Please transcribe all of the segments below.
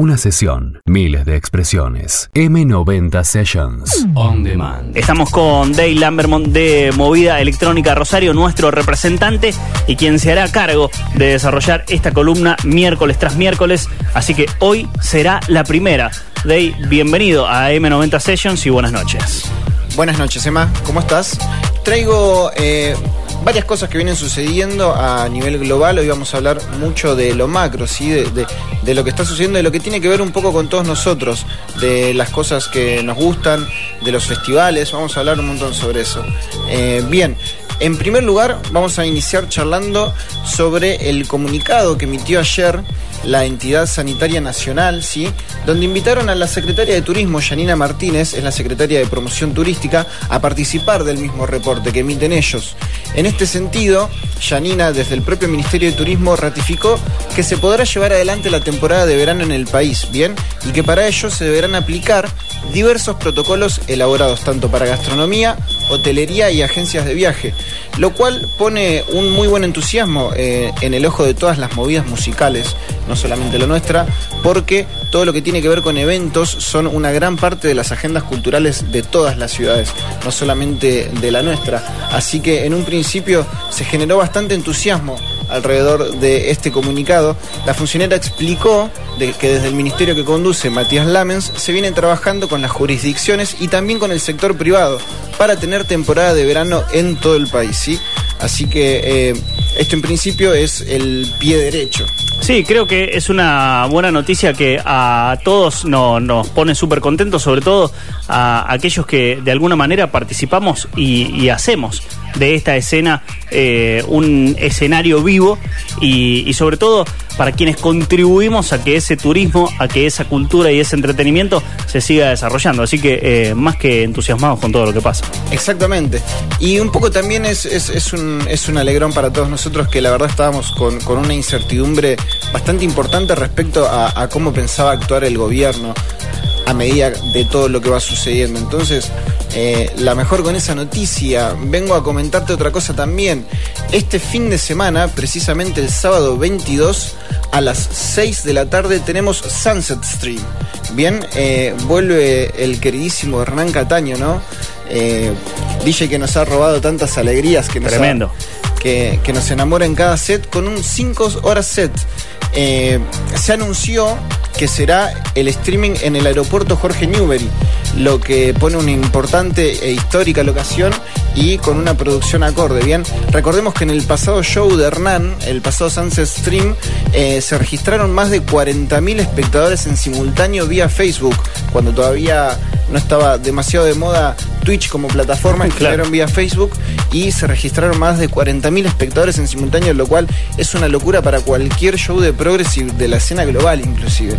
Una sesión, miles de expresiones. M90 Sessions. On demand. Estamos con Dave Lambermont de Movida Electrónica Rosario, nuestro representante y quien se hará cargo de desarrollar esta columna miércoles tras miércoles. Así que hoy será la primera. Dave, bienvenido a M90 Sessions y buenas noches. Buenas noches, Emma. ¿Cómo estás? Traigo eh, varias cosas que vienen sucediendo a nivel global. Hoy vamos a hablar mucho de lo macro, ¿sí? De, lo que está sucediendo, de lo que tiene que ver un poco con todos nosotros, de las cosas que nos gustan, de los festivales. Vamos a hablar un montón sobre eso. Eh, bien. En primer lugar, vamos a iniciar charlando sobre el comunicado que emitió ayer la entidad sanitaria nacional, ¿sí? donde invitaron a la secretaria de Turismo, Yanina Martínez, es la secretaria de Promoción Turística, a participar del mismo reporte que emiten ellos. En este sentido, Yanina, desde el propio Ministerio de Turismo, ratificó que se podrá llevar adelante la temporada de verano en el país, ¿bien? Y que para ello se deberán aplicar diversos protocolos elaborados tanto para gastronomía, hotelería y agencias de viaje, lo cual pone un muy buen entusiasmo eh, en el ojo de todas las movidas musicales, no solamente la nuestra, porque todo lo que tiene que ver con eventos son una gran parte de las agendas culturales de todas las ciudades, no solamente de la nuestra. Así que en un principio se generó bastante entusiasmo alrededor de este comunicado. La funcionaria explicó de que desde el ministerio que conduce Matías Lamens se viene trabajando con las jurisdicciones y también con el sector privado para tener temporada de verano en todo el país. ¿sí? Así que eh, esto en principio es el pie derecho. Sí, creo que es una buena noticia que a todos nos pone súper contentos, sobre todo a aquellos que de alguna manera participamos y, hacemos de esta escena eh, un escenario vivo y, sobre todo para quienes contribuimos a que ese turismo, a que esa cultura y ese entretenimiento se siga desarrollando. Así que eh, más que entusiasmados con todo lo que pasa. Exactamente. Y un poco también es, es, un, es un alegrón para todos nosotros que la verdad estábamos con, con una incertidumbre bastante importante respecto a, cómo pensaba actuar el gobierno a medida de todo lo que va sucediendo. Entonces, eh, la mejor con esa noticia, vengo a comentarte otra cosa también. Este fin de semana, precisamente el sábado 22, a las 6 de la tarde, tenemos Sunset Stream. Bien, eh, vuelve el queridísimo Hernán Cataño, ¿no? Eh, DJ que nos ha robado tantas alegrías que nos Tremendo. que, que, nos enamora en cada set con un 5 horas set. Eh, se anunció que será el streaming en el aeropuerto Jorge Newbery, lo que pone una importante e histórica locación y con una producción acorde. Bien, recordemos que en el pasado show de Hernán, el pasado Sunset Stream, eh, se registraron más de 40.000 espectadores en simultáneo vía Facebook, cuando todavía no estaba demasiado de moda Twitch como plataforma, claro. vía Facebook y se registraron más de 40.000 espectadores en simultáneo, lo cual es una locura para cualquier show de progressive de la escena global inclusive.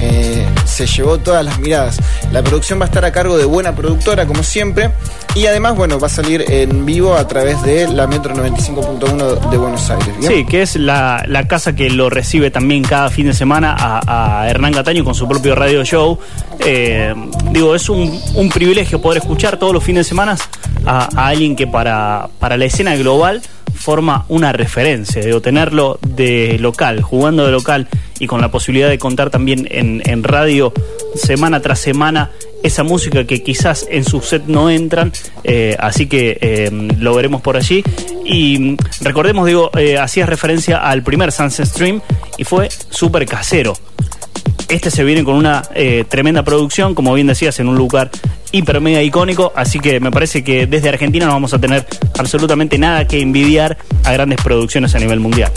Eh, se llevó todas las miradas. La producción va a estar a cargo de buena productora como siempre y además, bueno, va a salir en vivo a través de la Metro 95.1 de Buenos Aires. Sí, que es la, casa que lo recibe también cada fin de semana a, Hernán Cataño con su propio radio show. Eh, digo, es un, un privilegio poder escuchar todos los fines de semana a, alguien que para, para la escena global forma una referencia, de tenerlo de local, jugando de local y con la posibilidad de contar también en, en radio semana tras semana esa música que quizás en su set no entran, eh, así que eh, lo veremos por allí. Y mm, recordemos, digo, eh, hacías referencia al primer Sunset Stream y fue súper casero. Este se viene con una eh, tremenda producción, como bien decías, en un lugar hiper mega icónico, así que me parece que desde Argentina no vamos a tener absolutamente nada que envidiar a grandes producciones a nivel mundial.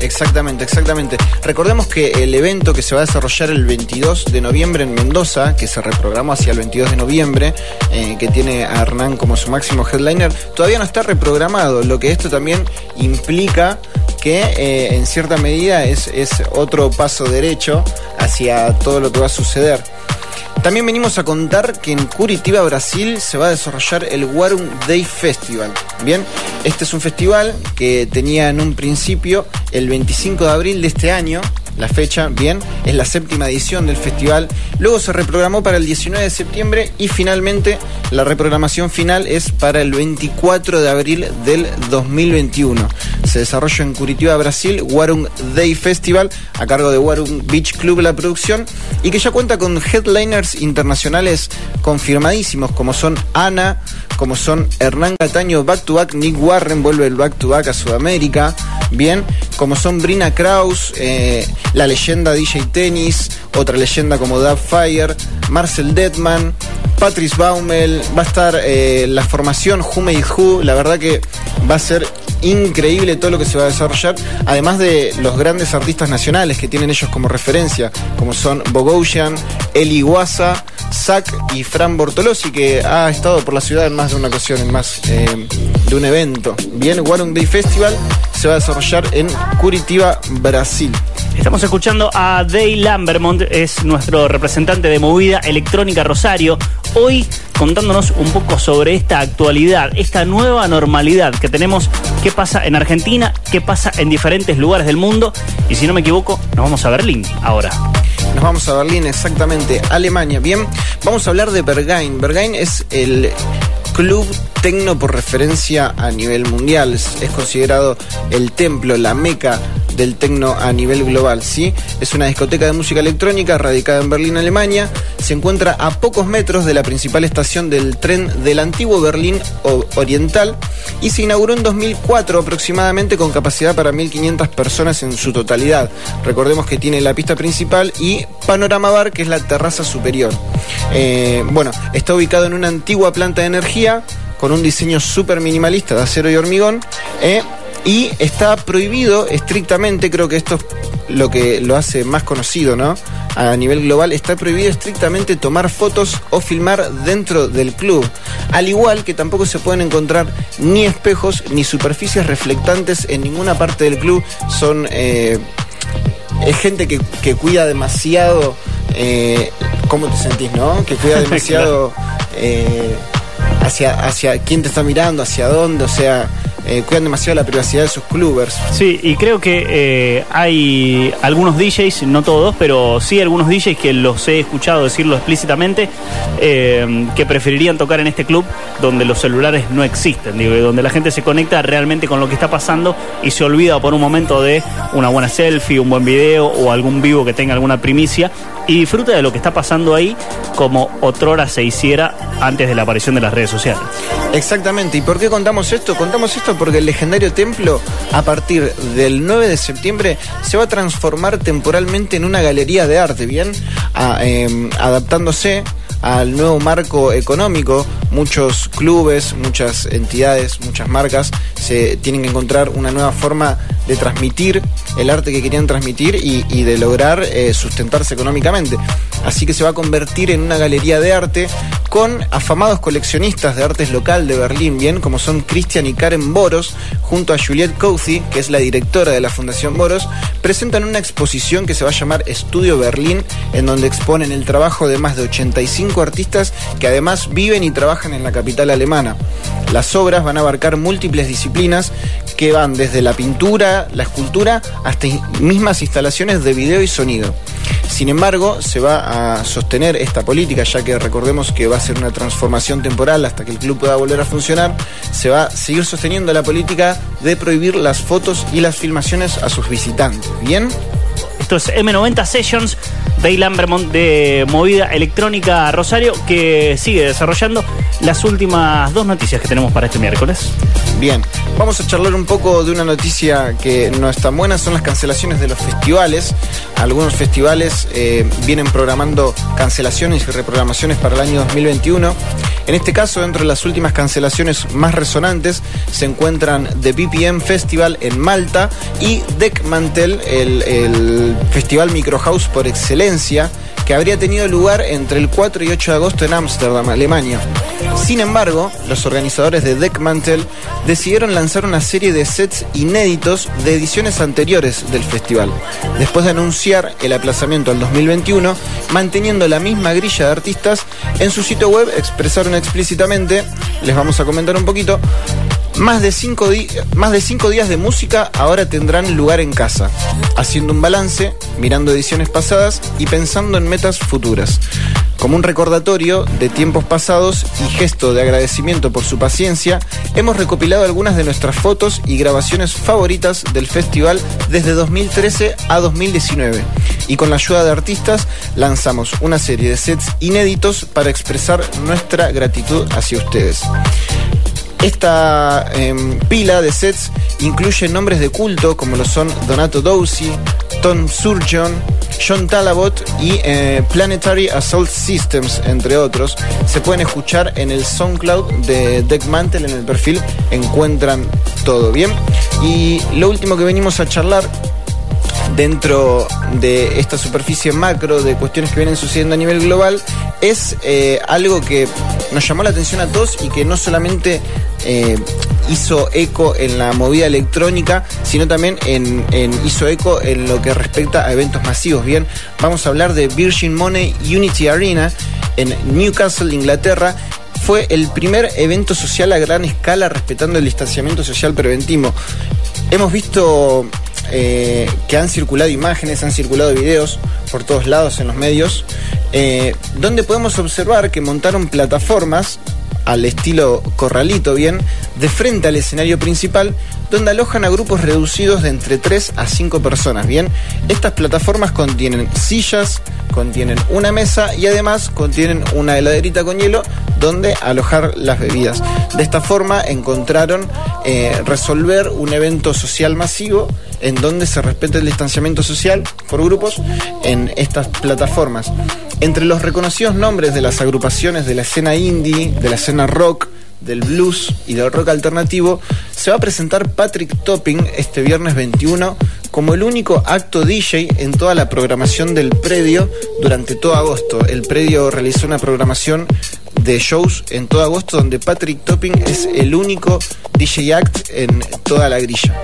Exactamente, exactamente. Recordemos que el evento que se va a desarrollar el 22 de noviembre en Mendoza, que se reprogramó hacia el 22 de noviembre, eh, que tiene a Hernán como su máximo headliner, todavía no está reprogramado, lo que esto también implica que eh, en cierta medida es, otro paso derecho hacia todo lo que va a suceder. También venimos a contar que en Curitiba, Brasil, se va a desarrollar el Warum Day Festival. Bien, este es un festival que tenía en un principio el 25 de abril de este año, la fecha, bien, es la séptima edición del festival. Luego se reprogramó para el 19 de septiembre y finalmente la reprogramación final es para el 24 de abril del 2021. Se desarrolla en Curitiba, Brasil, Warung Day Festival, a cargo de Warung Beach Club la producción, y que ya cuenta con headliners internacionales confirmadísimos, como son Ana, como son Hernán Cataño back to back, Nick Warren vuelve el back to back a Sudamérica, bien, como son Brina Kraus, eh, la leyenda DJ Tennis, otra leyenda como Dab Fire, Marcel Detman, Patrice Baumel, va a estar eh, la formación Who Made Who, la verdad que va a ser increíble todo lo que se va a desarrollar, además de los grandes artistas nacionales que tienen ellos como referencia, como son Bogosian, Eli Guasa, Zach y Fran Bortolosi, que ha estado por la ciudad en más de una ocasión, en más eh, de un evento. Bien, Warung Day Festival se va a desarrollar en Curitiba, Brasil. Estamos escuchando a Day Lambermont, es nuestro representante de movida electrónica Rosario. Hoy contándonos un poco sobre esta actualidad, esta nueva normalidad que tenemos, qué pasa en Argentina, qué pasa en diferentes lugares del mundo. Y si no me equivoco, nos vamos a Berlín ahora. Nos vamos a Berlín, exactamente, Alemania. Bien, vamos a hablar de Berghain. Berghain es el club tecno por referencia a nivel mundial. Es considerado el templo, la meca del tecno a nivel global, ¿sí? Es una discoteca de música electrónica radicada en Berlín, Alemania. Se encuentra a pocos metros de la principal estación del tren del antiguo Berlín Oriental y se inauguró en 2004 aproximadamente con capacidad para 1.500 personas en su totalidad. Recordemos que tiene la pista principal y Panorama Bar, que es la terraza superior. Eh, bueno, está ubicado en una antigua planta de energía con un diseño súper minimalista de acero y hormigón. Eh, y está prohibido estrictamente, creo que esto es lo que lo hace más conocido, ¿no? A nivel global, está prohibido estrictamente tomar fotos o filmar dentro del club. Al igual que tampoco se pueden encontrar ni espejos ni superficies reflectantes en ninguna parte del club. Son. Eh, es gente que, que cuida demasiado. Eh, ¿Cómo te sentís, no? Que cuida demasiado. eh, hacia, hacia quién te está mirando, hacia dónde, o sea, eh, cuidan demasiado la privacidad de sus clubers. Sí, y creo que eh, hay algunos DJs, no todos, pero sí algunos DJs que los he escuchado decirlo explícitamente, eh, que preferirían tocar en este club donde los celulares no existen, donde la gente se conecta realmente con lo que está pasando y se olvida por un momento de una buena selfie, un buen video o algún vivo que tenga alguna primicia y disfruta de lo que está pasando ahí como otrora se hiciera antes de la aparición de las redes sociales. Exactamente. ¿Y por qué contamos esto? Contamos esto porque el legendario templo, a partir del 9 de septiembre, se va a transformar temporalmente en una galería de arte, ¿bien? A, eh, adaptándose al nuevo marco económico, muchos clubes, muchas entidades, muchas marcas se tienen que encontrar una nueva forma de transmitir el arte que querían transmitir y, de lograr eh, sustentarse económicamente. Así que se va a convertir en una galería de arte con afamados coleccionistas de artes local de Berlín, bien, como son Christian y Karen Boros, junto a Juliette Couthi, que es la directora de la Fundación Boros, presentan una exposición que se va a llamar Estudio Berlín, en donde exponen el trabajo de más de 85 artistas que además viven y trabajan en la capital alemana. Las obras van a abarcar múltiples disciplinas que van desde la pintura, la escultura, hasta mismas instalaciones de video y sonido. Sin embargo, se va a sostener esta política, ya que recordemos que va a ser una transformación temporal hasta que el club pueda volver a funcionar, se va a seguir sosteniendo la política de prohibir las fotos y las filmaciones a sus visitantes. ¿Bien? Esto es M90 Sessions, Dale Lambermont de Movida Electrónica Rosario, que sigue desarrollando las últimas dos noticias que tenemos para este miércoles. Bien, vamos a charlar un poco de una noticia que no es tan buena, son las cancelaciones de los festivales. Algunos festivales eh, vienen programando cancelaciones y reprogramaciones para el año 2021. En este caso, dentro de las últimas cancelaciones más resonantes, se encuentran The BPM Festival en Malta y Deckmantel, el, el festival Micro House por excelencia, que habría tenido lugar entre el 4 y 8 de agosto en Ámsterdam, Alemania. Sin embargo, los organizadores de Deckmantel decidieron lanzar una serie de sets inéditos de ediciones anteriores del festival, después de anunciar el aplazamiento al 2021, manteniendo la misma grilla de artistas, en su sitio web expresaron explícitamente, les vamos a comentar un poquito, Más de, cinco días de música ahora tendrán lugar en casa, haciendo un balance, mirando ediciones pasadas y pensando en metas futuras. Como un recordatorio de tiempos pasados y gesto de agradecimiento por su paciencia, hemos recopilado algunas de nuestras fotos y grabaciones favoritas del festival desde 2013 a 2019 y con la ayuda de artistas lanzamos una serie de sets inéditos para expresar nuestra gratitud hacia ustedes. Esta em, pila de sets incluye nombres de culto como lo son Donato Dossi, Tom Surgeon, John Talabot y eh, Planetary Assault Systems, entre otros. Se pueden escuchar en el SoundCloud de Deck Mantle, en el perfil encuentran todo bien. Y lo último que venimos a charlar dentro de esta superficie macro de cuestiones que vienen sucediendo a nivel global es eh, algo que nos llamó la atención a todos y que no solamente eh, hizo eco en la movida electrónica, sino también en, hizo eco en lo que respecta a eventos masivos. Bien, vamos a hablar de Virgin Money Unity Arena en Newcastle, Inglaterra. Fue el primer evento social a gran escala respetando el distanciamiento social preventivo. Hemos visto eh, que han circulado imágenes, han circulado videos por todos lados en los medios, eh, donde podemos observar que montaron plataformas al estilo corralito, bien, de frente al escenario principal, donde alojan a grupos reducidos de entre 3 a 5 personas, bien. Estas plataformas contienen sillas, contienen una mesa y además contienen una heladerita con hielo donde alojar las bebidas. De esta forma encontraron eh, resolver un evento social masivo en donde se respete el distanciamiento social por grupos en estas plataformas. Entre los reconocidos nombres de las agrupaciones de la escena indie, de la escena rock, del blues y del rock alternativo, se va a presentar Patrick Topping este viernes 21 como el único acto DJ en toda la programación del predio durante todo agosto. El predio realizó una programación de shows en todo agosto donde Patrick Topping es el único DJ act en toda la grilla.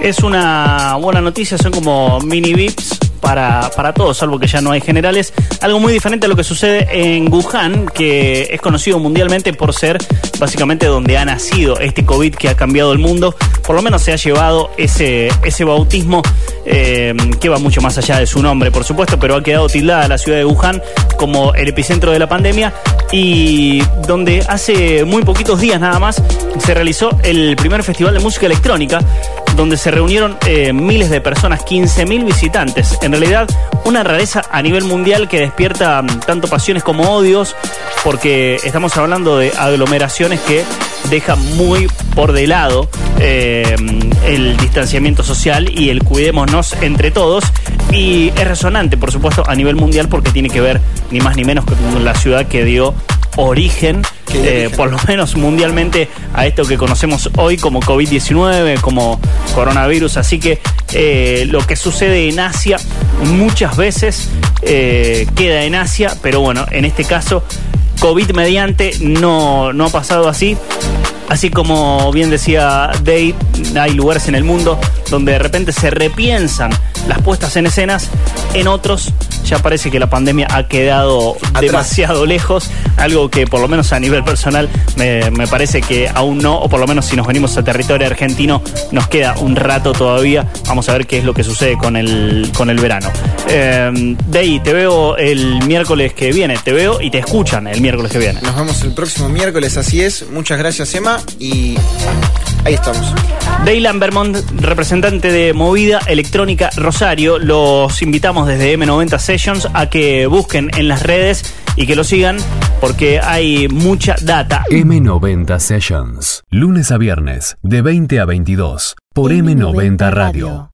Es una buena noticia, son como mini VIPs para, para todos, salvo que ya no hay generales. Algo muy diferente a lo que sucede en Wuhan, que es conocido mundialmente por ser básicamente donde ha nacido este COVID que ha cambiado el mundo. Por lo menos se ha llevado ese, ese bautismo eh, que va mucho más allá de su nombre, por supuesto, pero ha quedado tildada la ciudad de Wuhan como el epicentro de la pandemia y donde hace muy poquitos días nada más se realizó el primer festival de música electrónica donde se reunieron eh, miles de personas, 15.000 visitantes. En realidad, una rareza a nivel mundial que despierta mm, tanto pasiones como odios, porque estamos hablando de aglomeraciones que dejan muy por de lado eh, el distanciamiento social y el cuidémonos entre todos. Y es resonante, por supuesto, a nivel mundial porque tiene que ver ni más ni menos con la ciudad que dio origen, eh, por lo menos mundialmente, a esto que conocemos hoy como COVID-19, como coronavirus. Así que eh, lo que sucede en Asia muchas veces eh, queda en Asia, pero bueno, en este caso, COVID mediante no, no ha pasado así. Así como bien decía Dave, hay lugares en el mundo donde de repente se repiensan las puestas en escenas, en otros ya parece que la pandemia ha quedado demasiado lejos, algo que por lo menos a nivel personal me, parece que aún no, o por lo menos si nos venimos a territorio argentino, nos queda un rato todavía. Vamos a ver qué es lo que sucede con el, con el verano. Eh, Dey, te veo el miércoles que viene, te veo y te escuchan el miércoles que viene. Nos vemos el próximo miércoles, así es. Muchas gracias, Emma, y ahí estamos. Daylan Vermont, representante de Movida Electrónica Rosario, los invitamos desde M90 Sessions a que busquen en las redes y que lo sigan porque hay mucha data. M90 Sessions, lunes a viernes, de 20 a 22, por M90, Radio.